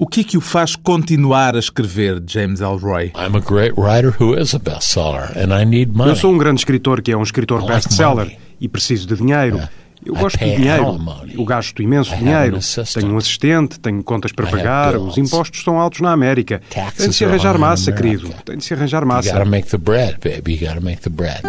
O que é que o faz continuar a escrever, James Elroy? I'm a great writer who is a bestseller, and I need money. Eu sou um grande escritor que é um escritor best-seller e preciso de dinheiro. Eu gosto de dinheiro. Eu gasto imenso dinheiro. Tenho um assistente, tenho contas para pagar, os impostos são altos na América. Tem de se arranjar massa, querido. Tem de se arranjar You massa. gotta make the bread, baby. You gotta make the bread.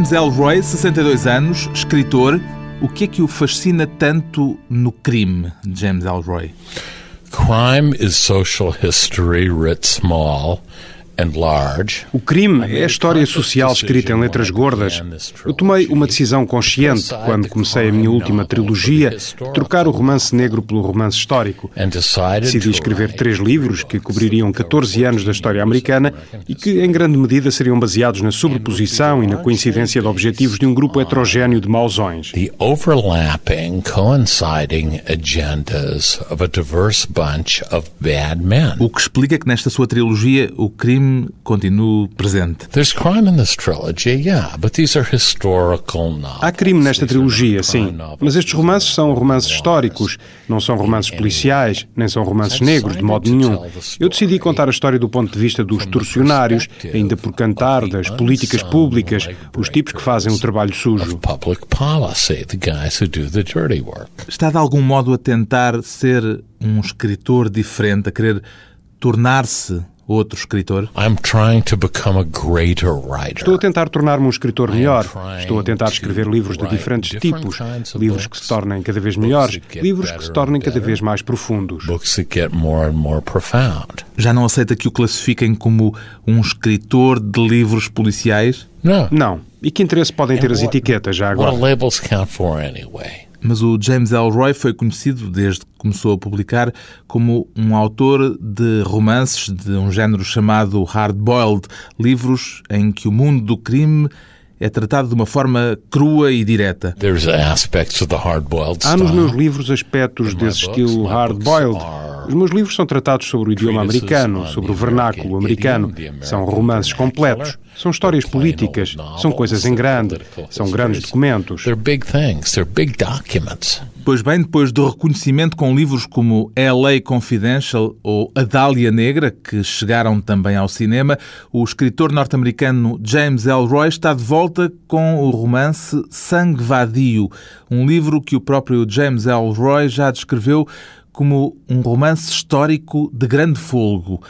James Elroy, 62 anos, escritor. O que é que o fascina tanto no crime, James Elroy? Crime is social history writ small. O crime é a história social escrita em letras gordas. Eu tomei uma decisão consciente quando comecei a minha última trilogia de trocar o romance negro pelo romance histórico. Decidi escrever três livros que cobririam 14 anos da história americana e que, em grande medida, seriam baseados na sobreposição e na coincidência de objetivos de um grupo heterogéneo de mausões. the overlapping, coinciding agendas of a diverse bunch of bad men. O que explica que nesta sua trilogia o crime continue presente. There's crime in this trilogy, yeah, but these are historical novels. Há crime nesta trilogia, sim, mas estes romances são romances históricos, não são romances policiais, nem são romances negros, de modo nenhum. Eu decidi contar a história do ponto de vista dos torcionários, ainda por cantar, das políticas públicas, os tipos que fazem o trabalho sujo. Public policy, the guys who do the dirty work. Está de algum modo a tentar ser um escritor diferente, a querer tornar-se outro escritor? I'm trying to become a greater writer. Estou a tentar tornar-me um escritor melhor. Estou a tentar escrever livros de diferentes tipos, livros que se tornem cada vez melhores, livros que se tornem cada vez mais profundos. Books that get more and more profound. Já não aceita que o classifiquem como um escritor de livros policiais? No. Não. E que interesse podem ter as etiquetas já What agora? Mas o James Elroy foi conhecido, desde que começou a publicar, como um autor de romances de um género chamado hard-boiled, livros em que o mundo do crime é tratado de uma forma crua e direta. There's aspects of the hard-boiled Há nos meus livros aspectos desse estilo hard-boiled. Os meus livros são tratados sobre o idioma americano, sobre o vernáculo americano. São romances completos. São histórias políticas. São coisas em grande. São grandes documentos. They're big things. They're big documents. Pois bem, depois do reconhecimento com livros como LA Confidential ou A Dália Negra, que chegaram também ao cinema, o escritor norte-americano James Elroy está de volta com o romance Sangue Vadio, um livro que o próprio James Elroy já descreveu como um romance histórico de grande folgo.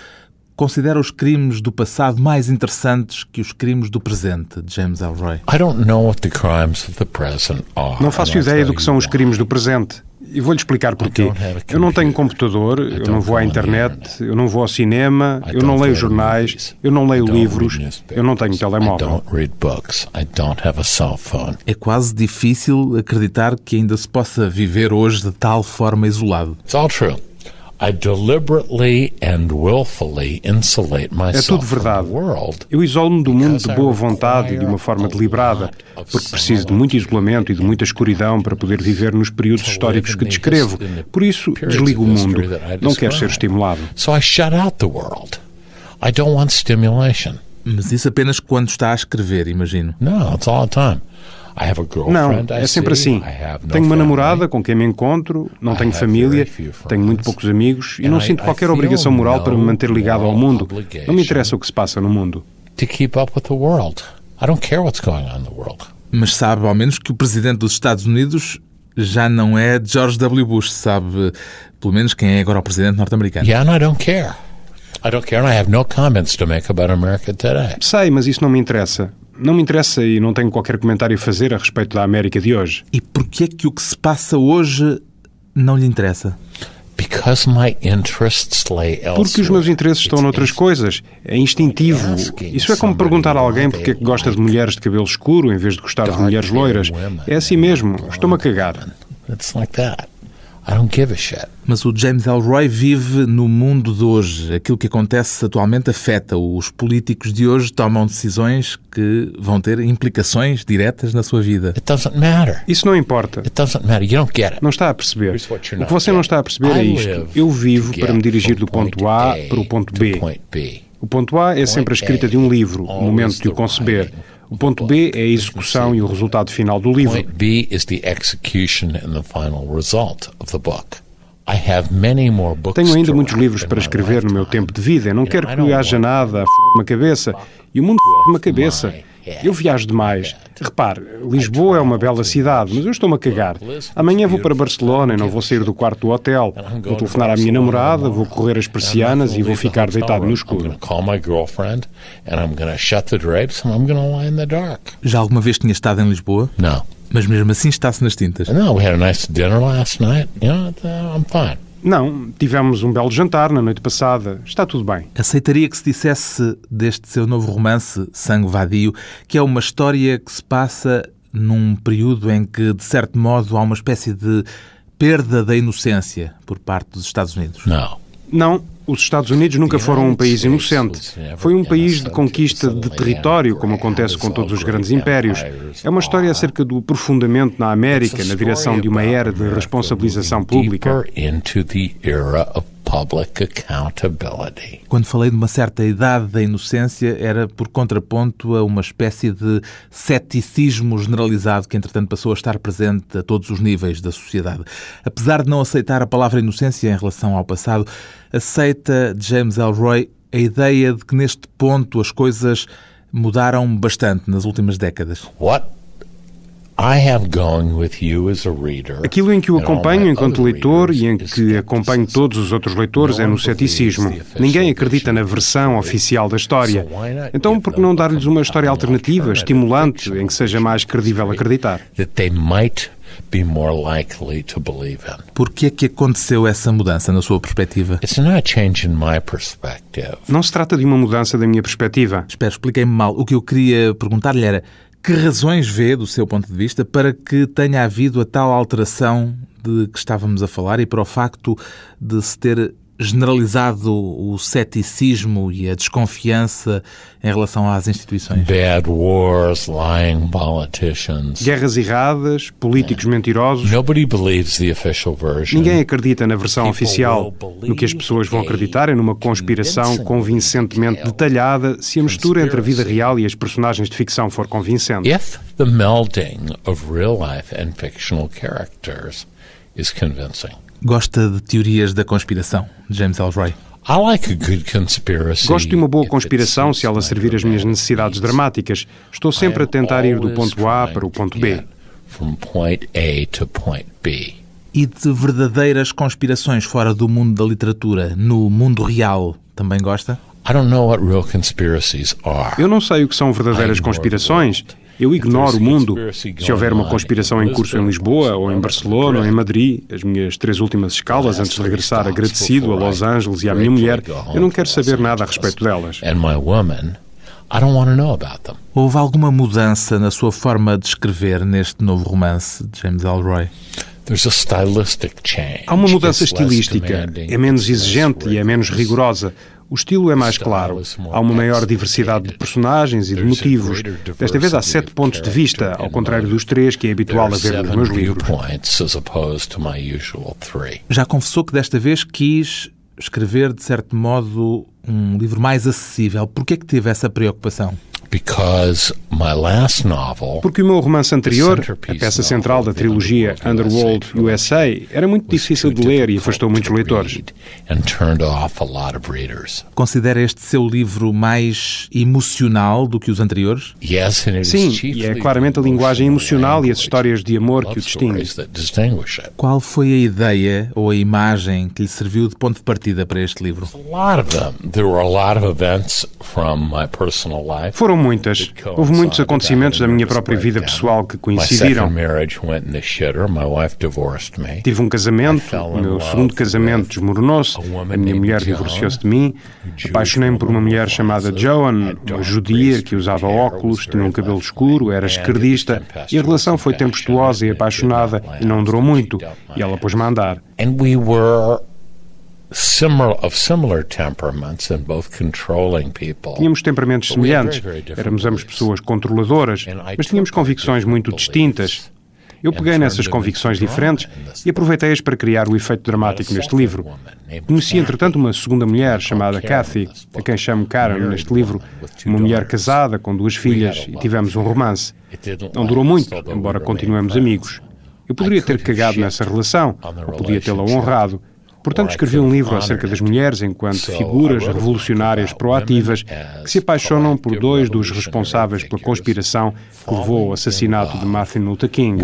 Considera os crimes do passado mais interessantes que os crimes do presente, James Elroy. I don't know what the crimes of the present are. Não faço ideia do que são os crimes do presente. E vou-lhe explicar porquê. Eu não tenho computador, eu não vou à internet, eu não vou ao cinema, eu não leio jornais, eu não leio livros, eu não tenho telemóvel. É quase difícil acreditar que ainda se possa viver hoje de tal forma isolado. It's all true. I deliberately and willfully insulate É myself tudo from verdade. the world. Eu isolo-me do mundo de boa vontade e de uma forma deliberada, porque preciso de muito isolamento e de muita escuridão para poder viver nos períodos históricos que descrevo. Por isso, desligo o mundo. Não quero ser estimulado. So I shut out the world. I don't want stimulation. Mas isso apenas quando está a escrever, imagino. No, it's all the time. I have a Não, girlfriend. I é sempre assim. Tenho uma namorada com quem me encontro, não tenho família, tenho muito poucos amigos e não sinto qualquer obrigação moral para me manter ligado ao mundo. Não me interessa o que se passa no mundo. Mas sabe ao menos que o presidente dos Estados Unidos já não é George W. Bush, sabe pelo menos quem é agora o presidente norte-americano. Yeah, and I don't care. I don't care, and I have no comments to make about America today. Sei, mas isso não me interessa. Não me interessa e não tenho qualquer comentário a fazer a respeito da América de hoje. E porquê é que o que se passa hoje não lhe interessa? Porque os meus interesses estão noutras coisas. É instintivo. Isso é como perguntar a alguém porque é que gosta de mulheres de cabelo escuro em vez de gostar de mulheres loiras. É assim mesmo. Estou-me a cagar. It's like that. I don't give a shit. Mas o James Elroy vive no mundo de hoje. Aquilo que acontece atualmente afeta. Os políticos de hoje tomam decisões que vão ter implicações diretas na sua vida. It doesn't matter. Isso não importa. It doesn't matter. You don't get it. Não está a perceber. O que você não está a perceber é isto. Eu vivo para me dirigir do ponto A para o ponto B. O ponto A é sempre a escrita de um livro, o momento de o conceber. O ponto B é a execução e o resultado final do livro. B is the execution and the final result of the book. Tenho ainda muitos livros para escrever no meu tempo de vida. Eu não quero que haja nada a f***me a cabeça. E o mundo f***me a cabeça. Eu viajo demais. Repare, Lisboa é uma bela cidade, mas eu estou-me a cagar. Amanhã vou para Barcelona e não vou sair do quarto do hotel. Vou telefonar à minha namorada, vou correr as persianas e vou ficar deitado no escuro. Já alguma vez tinha estado em Lisboa? Não. Mas mesmo assim está-se nas tintas. No, we had a nice dinner last night. You know, I'm fine. Não, tivemos um belo jantar na noite passada. Está tudo bem. Aceitaria que se dissesse deste seu novo romance, Sangue Vadio, que é uma história que se passa num período em que, de certo modo, há uma espécie de perda da inocência por parte dos Estados Unidos? Não. Não, os Estados Unidos nunca foram um país inocente. Foi um país de conquista de território, como acontece com todos os grandes impérios. É uma história acerca do aprofundamento na América na direção de uma era de responsabilização pública. Quando falei de uma certa idade da inocência, era por contraponto a uma espécie de ceticismo generalizado que, entretanto, passou a estar presente a todos os níveis da sociedade. Apesar de não aceitar a palavra inocência em relação ao passado, aceita James Elroy a ideia de que neste ponto as coisas mudaram bastante nas últimas décadas. What Aquilo em que o acompanho enquanto leitor e em que acompanho todos os outros leitores é no ceticismo. Ninguém acredita na versão oficial da história. Então, por que não dar-lhes uma história alternativa, estimulante, em que seja mais credível acreditar? Be more likely to believe in. Por que é que aconteceu essa mudança na sua perspectiva? It's not a change in my perspective. Não se trata de uma mudança da minha perspectiva. Espera, expliquei-me mal. O que eu queria perguntar-lhe era que razões vê, do seu ponto de vista, para que tenha havido a tal alteração de que estávamos a falar e para o facto de se ter generalizado o ceticismo e a desconfiança em relação às instituições? Bad wars, lying politicians. Guerras erradas, políticos mentirosos. Nobody believes the official version. Ninguém acredita na versão oficial. No que as pessoas vão acreditar é numa conspiração convincentemente detalhada se a mistura entre a vida real e as personagens de ficção for convincente. If the melding of real life and fictional characters is convincing. Gosta de teorias da conspiração, James Elroy? Gosto de uma boa conspiração se ela servir as minhas necessidades dramáticas. Estou sempre a tentar ir do ponto A para o ponto B. E de verdadeiras conspirações fora do mundo da literatura, no mundo real, também gosta? Eu não sei o que são verdadeiras conspirações. Eu ignoro o mundo. Se houver uma conspiração em curso em Lisboa, ou em Barcelona, ou em Madrid, as minhas três últimas escalas antes de regressar agradecido a Los Angeles e à minha mulher, eu não quero saber nada a respeito delas. Houve alguma mudança na sua forma de escrever neste novo romance de James Elroy? Há uma mudança estilística. É menos exigente e é menos rigorosa. O estilo é mais claro. Há uma maior diversidade de personagens e de motivos. Desta vez há sete pontos de vista, ao contrário dos três que é habitual a ver nos meus livros. Já confessou que desta vez quis escrever, de certo modo, um livro mais acessível. Por que é que teve essa preocupação? Porque o meu romance anterior, a peça central da trilogia Underworld USA, era muito difícil de ler e afastou muitos leitores. Considera este seu livro mais emocional do que os anteriores? Sim, e é claramente a linguagem emocional e as histórias de amor que o distinguem. Qual foi a ideia ou a imagem que lhe serviu de ponto de partida para este livro? Foram muitas. Houve muitos acontecimentos da minha própria vida pessoal que coincidiram. Tive um casamento, o meu segundo casamento desmoronou-se, a minha mulher divorciou-se de mim. Apaixonei-me por uma mulher chamada Joan, uma judia que usava óculos, tinha um cabelo escuro, era esquerdista, e a relação foi tempestuosa e apaixonada e não durou muito, e ela pôs-me a andar. And we were similar of similar temperaments and both controlling people. Tínhamos temperamentos semelhantes, éramos ambos pessoas controladoras, mas tínhamos convicções muito distintas. Eu peguei nessas convicções diferentes e aproveitei-as para criar o efeito dramático neste livro. Conheci, entretanto, uma segunda mulher chamada Kathy, a quem chamo Karen neste livro, uma mulher casada com duas filhas e tivemos um romance. Não durou muito, embora continuemos amigos. Eu poderia ter cagado nessa relação, ou podia tê-la honrado, Portanto, escrevi um livro acerca das mulheres enquanto figuras revolucionárias proativas que se apaixonam por dois dos responsáveis pela conspiração que levou ao assassinato de Martin Luther King.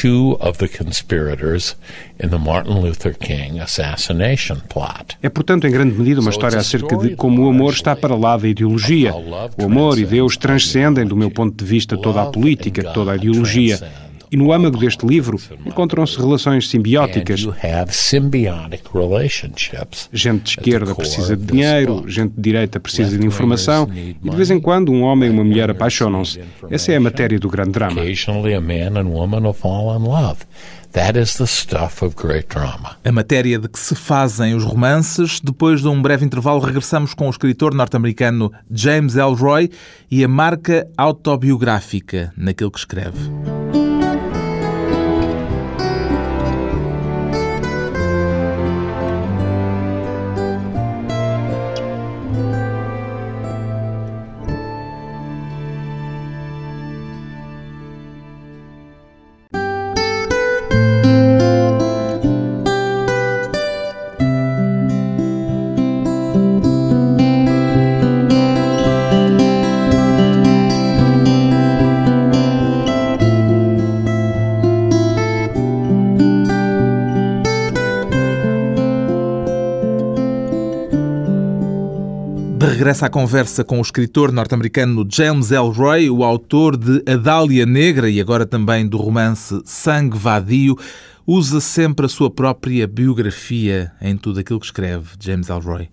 two of the conspirators in the Martin Luther King assassination plot. É, portanto, em grande medida uma história acerca de como o amor está para lá da ideologia. O amor e Deus transcendem, do meu ponto de vista, toda a política, toda a ideologia. E no âmago deste livro encontram-se relações simbióticas. Gente de esquerda precisa de dinheiro, gente de direita precisa de informação e de vez em quando um homem e uma mulher apaixonam-se. Essa é a matéria do grande drama. A matéria de que se fazem os romances. Depois de um breve intervalo, regressamos com o escritor norte-americano James Elroy e a marca autobiográfica naquilo que escreve. Regressa à conversa com o escritor norte-americano James Elroy, o autor de A Dália Negra e agora também do romance Sangue Vadio, usa sempre a sua própria biografia em tudo aquilo que escreve, James Elroy.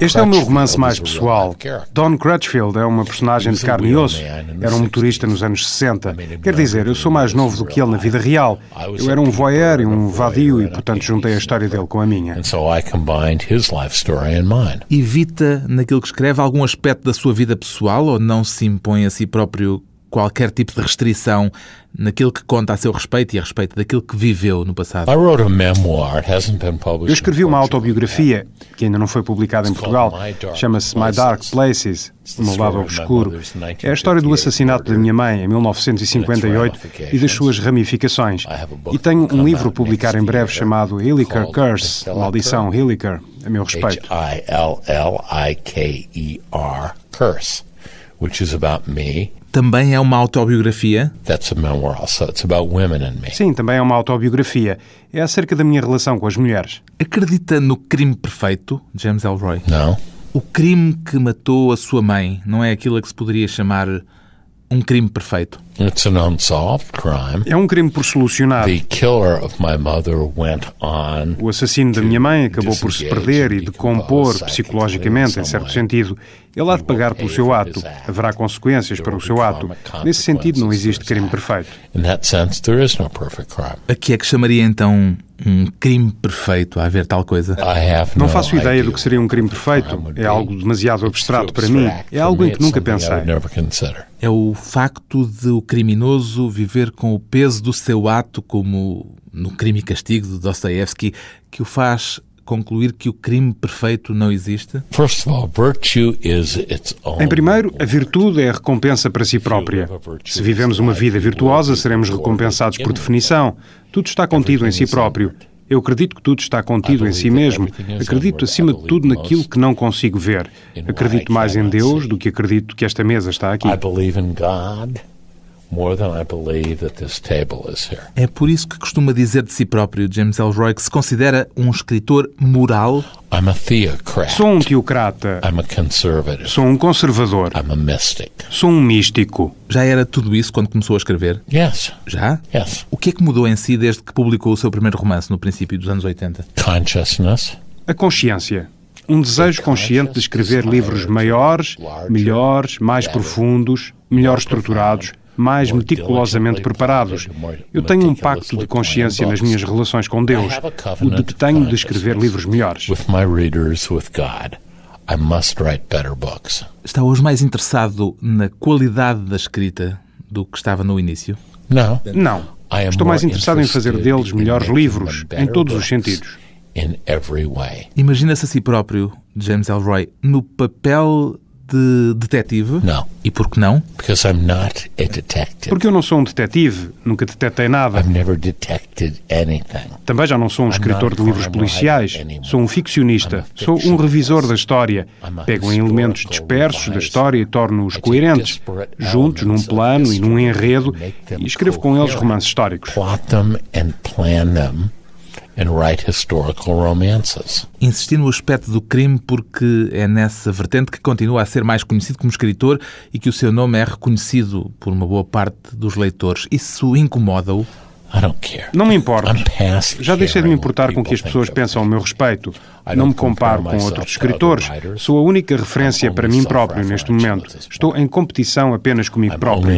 Este é o meu romance mais pessoal. Don Crutchfield é uma personagem de carne e osso. Era um motorista nos anos 60. Quer dizer, eu sou mais novo do que ele na vida real. Eu era um voyeur e um vadio e, portanto, juntei a história dele com a minha. Evita, naquilo que escreve, algum aspecto da sua vida pessoal ou não se impõe a si próprio qualquer tipo de restrição naquilo que conta a seu respeito e a respeito daquilo que viveu no passado. Eu escrevi uma autobiografia que ainda não foi publicada em Portugal. Chama-se My Dark Places, O Meu Lado Obscuro. É a história do assassinato da minha mãe em 1958 e das suas ramificações. E tenho um livro a publicar em breve chamado Hilliker Curse, Maldição Hilliker, a meu respeito. H-I-L-L-I-K-E-R Curse, também é uma autobiografia? Sim, também é uma autobiografia. É acerca da minha relação com as mulheres. Acredita no crime perfeito, James Elroy? Não. O crime que matou a sua mãe não é aquilo a que se poderia chamar um crime perfeito? It's an unsolved crime. É um crime por solucionar. The killer of my mother went on o assassino da minha mãe acabou por se perder e decompor psicologicamente, em certo sentido. Ele há de pagar pelo seu ato. Haverá consequências para o seu ato. Nesse sentido, não existe crime perfeito. A que é que chamaria então um crime perfeito a haver tal coisa? Não faço ideia do que seria um crime perfeito. É algo demasiado abstrato para mim. É algo em que nunca pensei. É o facto de o criminoso viver com o peso do seu ato, como no Crime e Castigo de Dostoevsky, que o faz concluir que o crime perfeito não existe? Em primeiro, a virtude é a recompensa para si própria. Se vivemos uma vida virtuosa, seremos recompensados por definição. Tudo está contido em si próprio. Eu acredito que tudo está contido em si mesmo. Acredito, acima de tudo, naquilo que não consigo ver. Acredito mais em Deus do que acredito que esta mesa está aqui. I believe. É por isso que costuma dizer de si próprio, James Elroy, que se considera um escritor moral. I'm a theocrat. Sou um teocrata. I'm a conservative. Sou um conservador. I'm a mystic. Sou um místico. Já era tudo isso quando começou a escrever? Yes. Já? Yes. O que é que mudou em si desde que publicou o seu primeiro romance no princípio dos anos 80? Consciousness. A consciência. Um desejo consciente de escrever livros maiores, melhores, mais profundos, melhor estruturados, mais meticulosamente preparados. Eu tenho um pacto de consciência nas minhas relações com Deus, o de que tenho de escrever livros melhores. With my readers, with God, I must write better books. Está hoje mais interessado na qualidade da escrita do que estava no início? Não. Am Estou mais interessado em fazer deles in melhores livros, em todos os sentidos. In every way. Imagina-se a si próprio, James Elroy, no papel de detetive? No. E por que não? Because I'm not a detective. Porque eu não sou um detetive, nunca detetei nada. I've never detected anything. Também já não sou um escritor de livros policiais. Sou um ficcionista. Sou um revisor da história. Pego em elementos dispersos da história e torno-os coerentes, juntos num plano e num enredo, e escrevo com eles romances históricos. Plot them and plan them and write historical romances. Insisti no aspecto do crime porque é nessa vertente que continua a ser mais conhecido como escritor e que o seu nome é reconhecido por uma boa parte dos leitores. Isso incomoda-o? I don't care. Não me importo. I'm past Já deixei de me caring importar what com o que as people pessoas pensam ao me. meu respeito. I Não me don't compare comparo com myself outros escritores. writers. Sou a única referência para only mim próprio neste momento. Estou em competição apenas comigo próprio.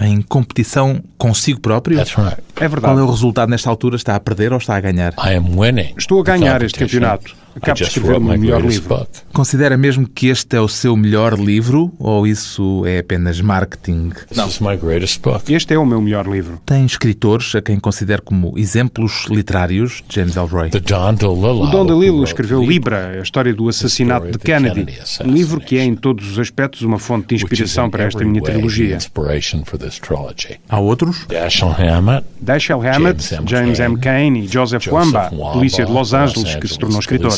Em competição consigo próprio? That's right. É Qual é verdade. o resultado nesta altura? Está a perder ou está a ganhar? I am winning. Estou a ganhar este campeonato. I Acabo de escrever o melhor livro. book. Considera mesmo que este é o seu melhor livro ou isso é apenas marketing? Book. Este é o meu melhor livro. Tem escritores a quem considera como exemplos literários, James Elroy. The Don DeLillo. O escreveu Libra, a história do assassinato de Kennedy, um livro que é em todos os aspectos uma fonte de inspiração in para esta minha trilogia. the inspiration for this trilogy. Há outros? Dashiell Hammett, Dashiell Hammett, James M. James M. Kane e Joseph Wamba, Joseph Wamba, polícia de Los Angeles, Los que se tornou escritor.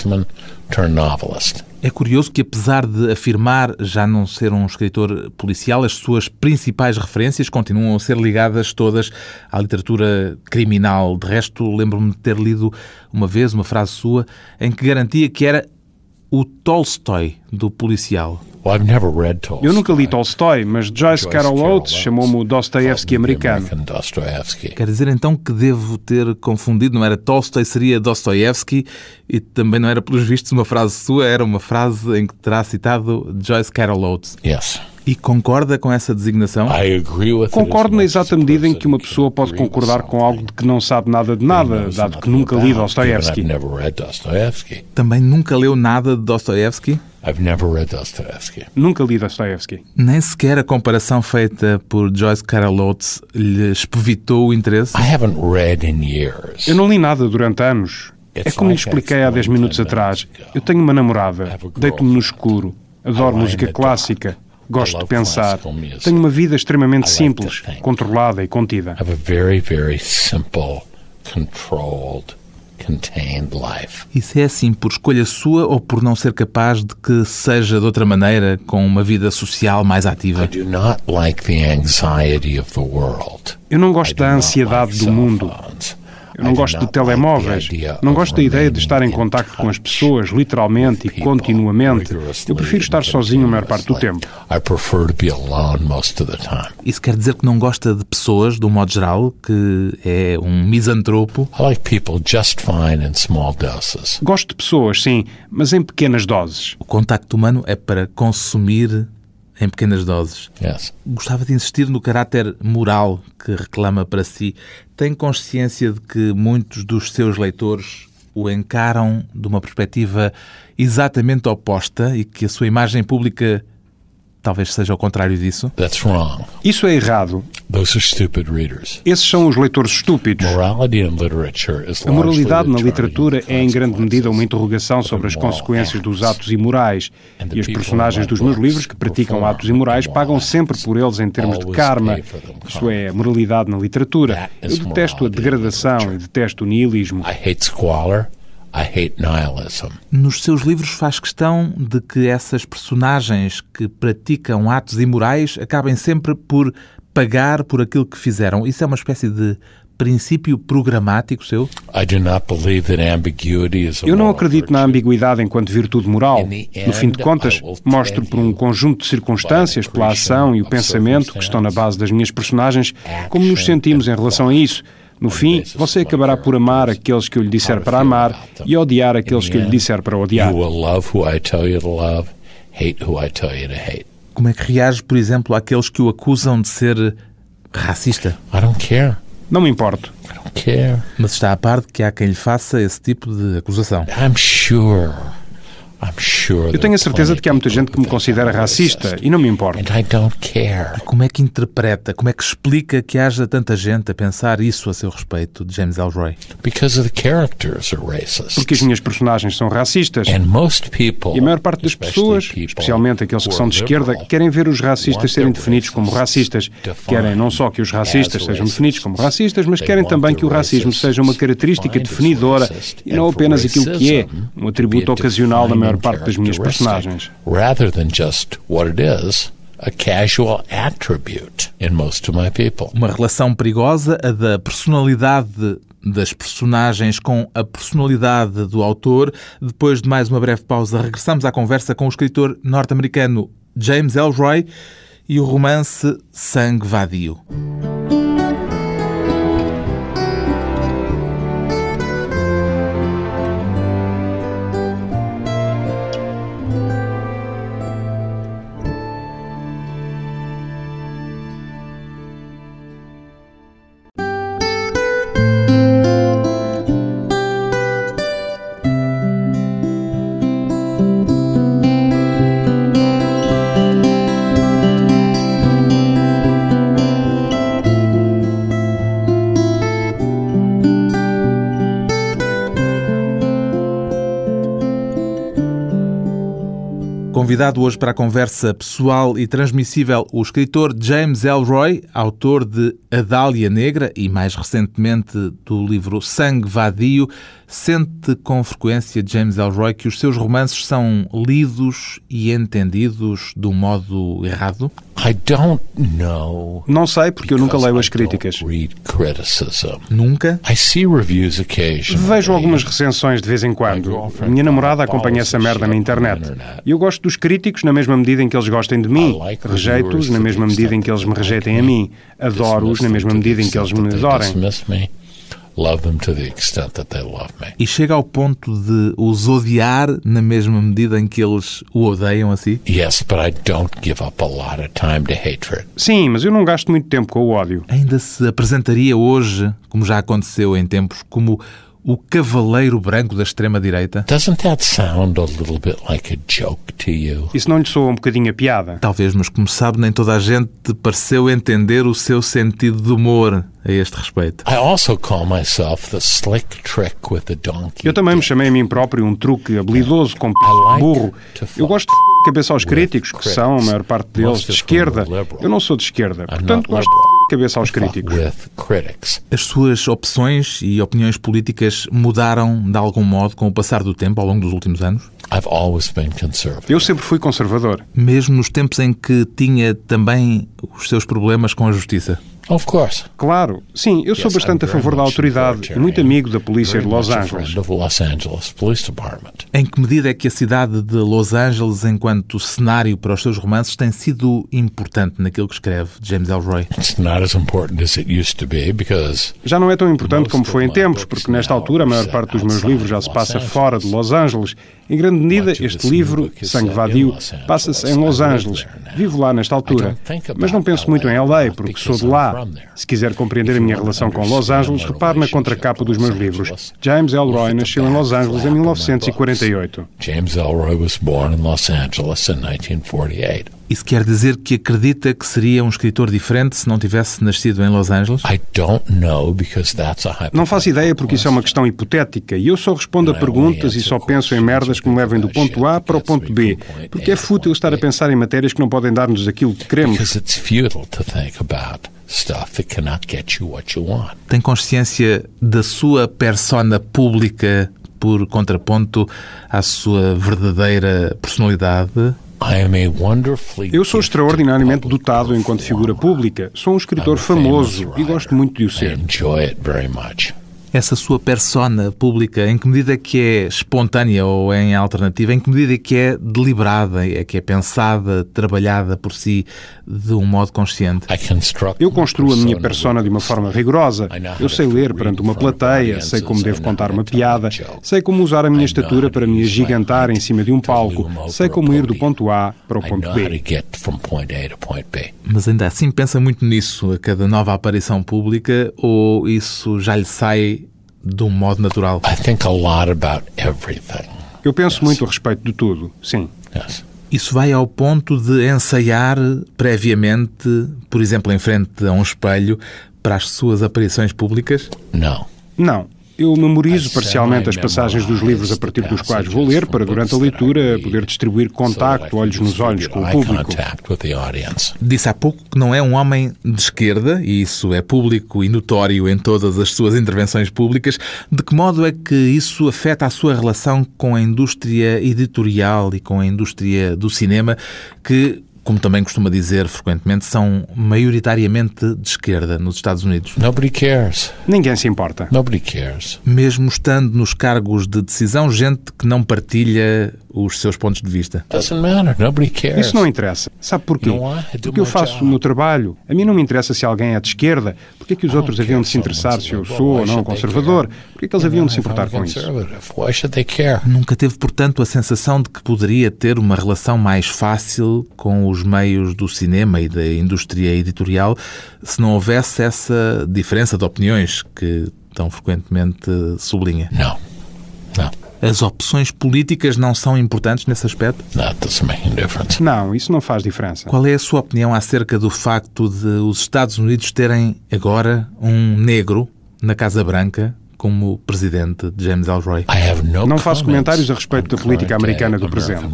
Turned novelist. É curioso que, apesar de afirmar já não ser um escritor policial, as suas principais referências continuam a ser ligadas todas à literatura criminal. De resto, lembro-me de ter lido uma vez uma frase sua em que garantia que era o Tolstói do policial. Well, I've never read Tolstoy. Eu nunca li Tolstói, mas Joyce Carol Oates chamou-me o Dostoevsky americano. Quer dizer então que devo ter confundido, não era Tolstói, seria Dostoevsky e também não era, pelos vistos, uma frase sua, era uma frase em que terá citado Joyce Carol Oates. Yes. E concorda com essa designação? I agree with it Concordo na exata medida em que uma pessoa pode concordar com algo de que não sabe nada de nada, dado que nunca li Dostoevsky. Também nunca leu nada de Dostoevsky? I've never read Dostoevsky. Nunca li Dostoevsky. Nem sequer a comparação feita por Joyce Carol Oates lhe espevitou o interesse? I haven't read in years. Eu não li nada durante anos. É como lhe expliquei há 10 minutos atrás. Eu tenho uma namorada, deito-me no escuro, adoro música clássica, gosto de pensar. Tenho uma vida extremamente simples, controlada e contida. Isso é assim por escolha sua ou por não ser capaz de que seja de outra maneira, com uma vida social mais ativa? Eu não gosto da ansiedade do mundo. Eu não gosto de telemóveis. Não gosto da ideia de estar em contacto com as pessoas, literalmente e continuamente. Eu prefiro estar sozinho a maior parte do tempo. continuously. I prefer to be alone most of the time. Isso quer dizer que não gosta de pessoas, de um modo geral, que é um misantropo? I like people just fine in small doses. Gosto de pessoas, sim, mas em pequenas doses. O contacto humano é para consumir em pequenas doses. Yes. Gostava de insistir no caráter moral que reclama para si. Tem consciência de que muitos dos seus leitores o encaram de uma perspectiva exatamente oposta e que a sua imagem pública talvez seja o contrário disso? That's wrong. Isso é errado. Those are stupid readers. Esses são os leitores estúpidos. A moralidade na literatura é em grande medida uma interrogação sobre as consequências dos atos imorais. E os personagens dos meus livros que praticam atos imorais pagam sempre por eles em termos de karma. Isso é moralidade na literatura. Eu detesto a degradação e detesto o nihilismo. I hate squalor. I hate nihilism. Nos seus livros faz questão de que essas personagens que praticam atos imorais acabem sempre por pagar por aquilo que fizeram. Isso é uma espécie de princípio programático seu? Eu não acredito na ambiguidade enquanto virtude moral. No fim de contas, mostro por um conjunto de circunstâncias, pela ação e o pensamento que estão na base das minhas personagens, como nos sentimos em relação a isso. No fim, você acabará por amar aqueles que eu lhe disser para amar e odiar aqueles que eu lhe disser para odiar. Como é que reage, por exemplo, àqueles que o acusam de ser racista? I don't care. Não me importo. I don't care. Mas está a par de que há quem lhe faça esse tipo de acusação. I'm sure eu tenho a certeza de que há muita gente que me considera racista e não me importa. Como é que interpreta, como é que explica que haja tanta gente a pensar isso a seu respeito de James Elroy? Porque as minhas personagens são racistas. E a maior parte das pessoas, especialmente aqueles que são de esquerda, querem ver os racistas serem definidos como racistas. Querem não só que os racistas sejam definidos como racistas, mas querem também que o racismo seja uma característica definidora e não apenas aquilo que é, um atributo ocasional da maior maior parte das minhas personagens. Rather than just what it is, a casual attribute in most of my people. Uma relação perigosa, a da personalidade das personagens com a personalidade do autor. Depois de mais uma breve pausa, regressamos à conversa com o escritor norte-americano James Elroy e o romance Sangue Vadio. Convidado hoje para a conversa pessoal e transmissível, o escritor James Elroy, autor de A Dália Negra e, mais recentemente, do livro Sangue Vadio, sente com frequência James Elroy que os seus romances são lidos e entendidos de um modo errado? Não sei porque eu nunca leio as críticas. Nunca? Vejo algumas recensões de vez em quando. Minha namorada acompanha essa merda na internet. E eu gosto dos críticos na mesma medida em que eles gostem de mim. Rejeito-os na mesma medida em que eles me rejeitem a mim. Adoro-os na mesma medida em que eles me adorem love them to the extent that they love me. E chega ao ponto de os odiar na mesma medida em que eles o odeiam assim? Yes, but I don't give up a lot of time to hatred. Sim, mas eu não gasto muito tempo com o ódio. Ainda se apresentaria hoje, como já aconteceu em tempos, como o cavaleiro branco da extrema-direita? Doesn't that sound a little bit like a joke to you? Isso não lhe soa um bocadinho a piada? Talvez, mas como sabe, nem toda a gente pareceu entender o seu sentido de humor a este respeito. Eu também me chamei a mim próprio um truque habilidoso com burro. Eu gosto de cabeça aos críticos, que são, a maior parte deles, de esquerda. Eu não sou de esquerda, portanto gosto de cabeça aos críticos. As suas opções e opiniões políticas mudaram de algum modo com o passar do tempo ao longo dos últimos anos? Eu sempre fui conservador. Mesmo nos tempos em que tinha também os seus problemas com a justiça? Of course. Claro. Sim, eu sou bastante a favor da autoridade e muito amigo da polícia de Los Angeles. Em que medida é que a cidade de Los Angeles, enquanto cenário para os seus romances, tem sido importante naquilo que escreve James Elroy? Já não é tão importante como foi em tempos, porque nesta altura a maior parte dos meus livros já se passa fora de Los Angeles. Em grande medida, este livro, Sangue Vadio, passa-se em Los Angeles. Vivo lá nesta altura. Mas não penso muito em LA, porque sou de lá. Se quiser compreender a minha relação com Los Angeles, repare na contracapa dos meus livros. James Elroy nasceu em Los Angeles em 1948. James Elroy was born in Los Angeles in 1948. Isso quer dizer que acredita que seria um escritor diferente se não tivesse nascido em Los Angeles? Não faço ideia porque isso é uma questão hipotética e eu só respondo a perguntas e só penso em merdas que me levem do ponto A para o ponto B, porque é fútil estar a pensar em matérias que não podem dar-nos aquilo que queremos. Tem consciência da sua persona pública por contraponto à sua verdadeira personalidade? Eu sou extraordinariamente dotado enquanto figura pública. Sou um escritor famoso e gosto muito de o ser essa sua persona pública, em que medida que é espontânea ou em alternativa, em que medida que é deliberada, é que é pensada, trabalhada por si de um modo consciente? Eu construo a minha persona de uma forma rigorosa. Eu sei ler perante uma plateia, sei como devo contar uma piada, sei como usar a minha estatura para me agigantar em cima de um palco, sei como ir do ponto A para o ponto B. Mas ainda assim pensa muito nisso a cada nova aparição pública ou isso já lhe sai de um modo natural? Eu penso muito a respeito de tudo, sim. Isso vai ao ponto de ensaiar previamente, por exemplo, em frente a um espelho, para as suas aparições públicas? Não. Não. Eu memorizo parcialmente as passagens dos livros a partir dos quais vou ler, para durante a leitura poder distribuir contacto, olhos nos olhos, com o público. Disse há pouco que não é um homem de esquerda, e isso é público e notório em todas as suas intervenções públicas. De que modo é que isso afeta a sua relação com a indústria editorial e com a indústria do cinema, que como também costuma dizer frequentemente, são maioritariamente de esquerda nos Estados Unidos. Nobody cares. Ninguém se importa. Nobody cares. Mesmo estando nos cargos de decisão, gente que não partilha os seus pontos de vista. Isso não interessa. Sabe porquê? Porque eu faço o meu trabalho. A mim não me interessa se alguém é de esquerda. Porquê é que os outros haviam de se interessar se eu sou ou não conservador? Porquê é que eles haviam de se importar com isso? Nunca teve, portanto, a sensação de que poderia ter uma relação mais fácil com os meios do cinema e da indústria editorial se não houvesse essa diferença de opiniões que tão frequentemente sublinha? Não. Não. As opções políticas não são importantes nesse aspecto? Não, isso não faz diferença. Qual é a sua opinião acerca do facto de os Estados Unidos terem agora um negro na Casa Branca como presidente de James Elroy? Não faço comentários a respeito da política americana do presente.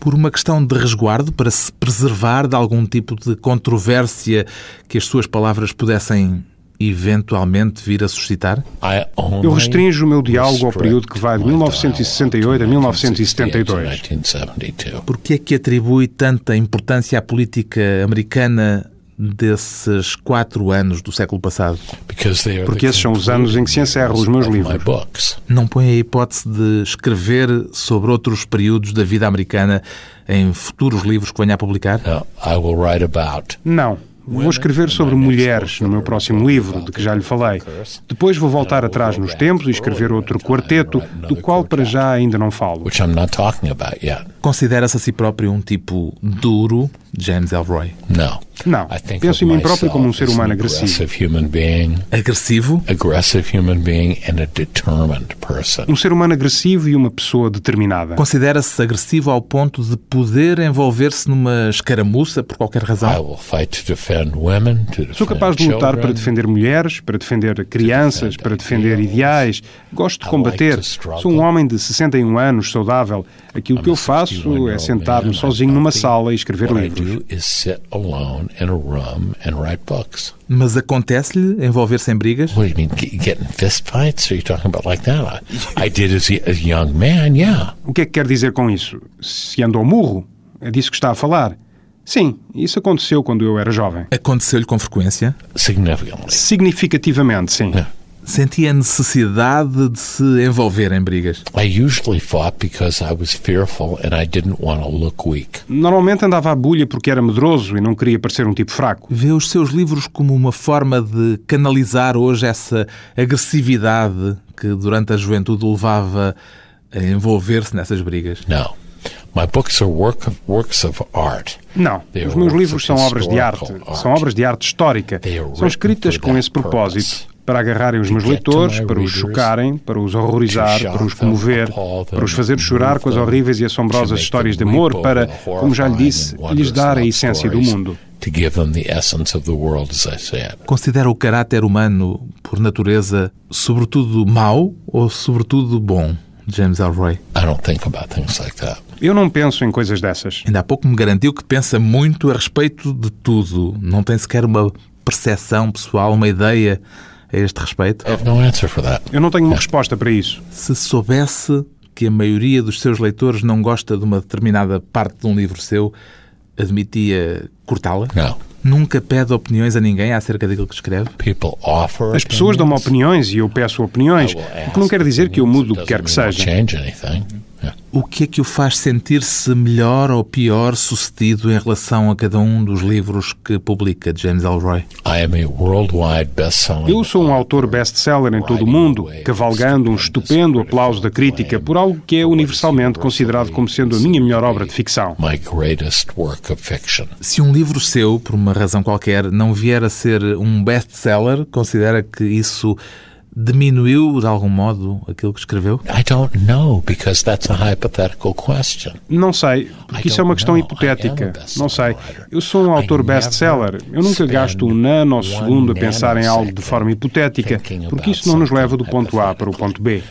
Por uma questão de resguardo, para se preservar de algum tipo de controvérsia que as suas palavras pudessem eventualmente vir a suscitar? Eu restringo o meu diálogo ao período que vai de 1968 a 1972. Por que é que atribui tanta importância à política americana desses quatro anos do século passado? Porque esses são os anos em que se encerram os meus livros. Não põe a hipótese de escrever sobre outros períodos da vida americana em futuros livros que venha a publicar? Não. Vou escrever sobre mulheres no meu próximo livro, de que já lhe falei. Depois vou voltar atrás nos tempos e escrever outro quarteto, do qual para já ainda não falo. Considera-se a si próprio um tipo duro, James Elroy? Não. Não. Penso em mim próprio como um ser humano agressivo. Agressivo? Um ser humano agressivo e uma pessoa determinada. Considera-se agressivo ao ponto de poder envolver-se numa escaramuça por qualquer razão? Sou capaz de lutar para defender mulheres, para defender crianças, para defender ideais. Gosto de combater. Sou um homem de 61 anos, saudável. Aquilo que eu faço é sentar-me sozinho numa sala e escrever livros. Mas acontece-lhe envolver-se em brigas? What do you mean, getting fist fights? Are you talking about like that? I did as a young man, yeah. O que é que quer dizer com isso? Se ando ao murro? É disso que está a falar? Sim, isso aconteceu quando eu era jovem. Aconteceu-lhe com frequência? Significantly. Significativamente, sim. Yeah. Sentia necessidade de se envolver em brigas? I usually fought because I was fearful and I didn't want to look weak. Normalmente andava à bulha porque era medroso e não queria parecer um tipo fraco. Vê os seus livros como uma forma de canalizar hoje essa agressividade que durante a juventude o levava a envolver-se nessas brigas? No. My books are work of, works of art. Não, os meus livros são obras de arte. São obras de arte histórica. São escritas com esse propósito para agarrarem os meus leitores, para os chocarem, para os horrorizar, para os comover, para os fazer chorar com as horríveis e assombrosas histórias de amor, para, como já lhe disse, lhes dar a essência do mundo. Considera o caráter humano, por natureza, sobretudo mau ou sobretudo bom? James Elroy. Eu não penso em coisas dessas. Ainda há pouco me garantiu que pensa muito a respeito de tudo. Não tem sequer uma percepção pessoal, uma ideia a este respeito? Eu não tenho uma resposta para isso. Se soubesse que a maioria dos seus leitores não gosta de uma determinada parte de um livro seu, admitia cortá-la? Não. Nunca pede opiniões a ninguém acerca daquilo que escreve? As pessoas dão-me opiniões e eu peço opiniões, o que não quer dizer que eu mudo o que quer que seja. O que é que o faz sentir-se melhor ou pior sucedido em relação a cada um dos livros que publica James Elroy? Eu sou um autor best-seller em todo o mundo, cavalgando um estupendo aplauso da crítica por algo que é universalmente considerado como sendo a minha melhor obra de ficção. Se um livro seu, por uma razão qualquer, não vier a ser um best-seller, considera que isso diminuiu de algum modo aquilo que escreveu? Não sei, porque isso é uma questão hipotética. Não sei. Eu sou um autor best-seller. Eu nunca gasto um nanosegundo a pensar em algo de forma hipotética, porque isso não nos leva do ponto A para o ponto B.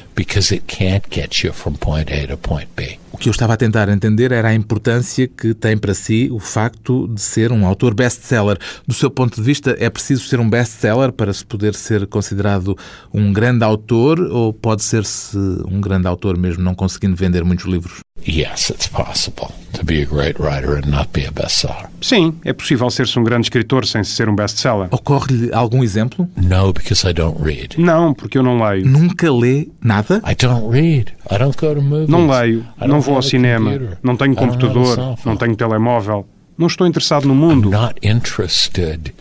O que eu estava a tentar entender era a importância que tem para si o facto de ser um autor best-seller. Do seu ponto de vista, é preciso ser um best-seller para se poder ser considerado um grande autor ou pode ser-se um grande autor mesmo não conseguindo vender muitos livros? Yes, it's possible to be a great writer and not be a bestseller. Sim, é possível ser-se um grande escritor sem ser um best-seller. Ocorre-lhe algum exemplo? No, because I don't read. Não, porque eu não leio. Nunca lê nada? I don't read. I don't go to movies. Não leio, não vou ao cinema, não tenho computador, não tenho telemóvel. Não estou interessado no mundo. I'm not interested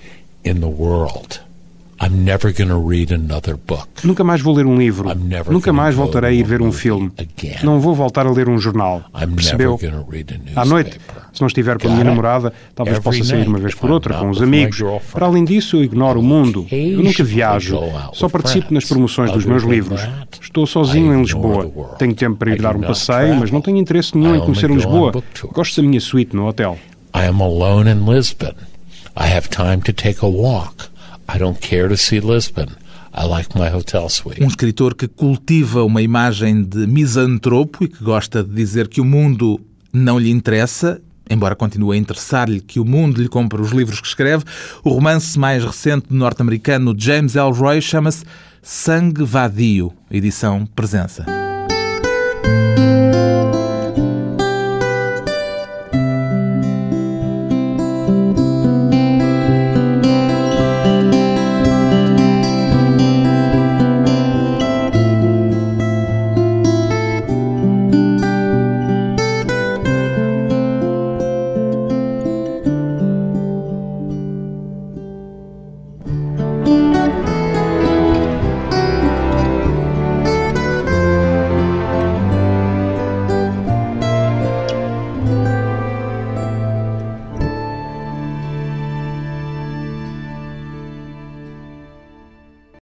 in the world. Nunca mais vou ler um livro. Nunca mais voltarei a ir ver um filme. Não vou voltar a ler um jornal. Percebeu? À noite, se não estiver com a minha namorada, talvez possa sair uma vez por outra com os amigos. Para além disso, eu ignoro o mundo. Eu nunca viajo. Só participo nas promoções dos meus livros. Estou sozinho em Lisboa. Tenho tempo para ir dar um passeio, mas não tenho interesse nenhum em conhecer Lisboa. Gosto da minha suíte no hotel. I am alone in Lisbon. I have time to take a walk. I don't care to see Lisbon. I like my hotel suite. Um escritor que cultiva uma imagem de misantropo e que gosta de dizer que o mundo não lhe interessa, embora continue a interessar-lhe que o mundo lhe compre os livros que escreve. O romance mais recente do norte-americano James Elroy chama-se Sangue Vadio, edição Presença.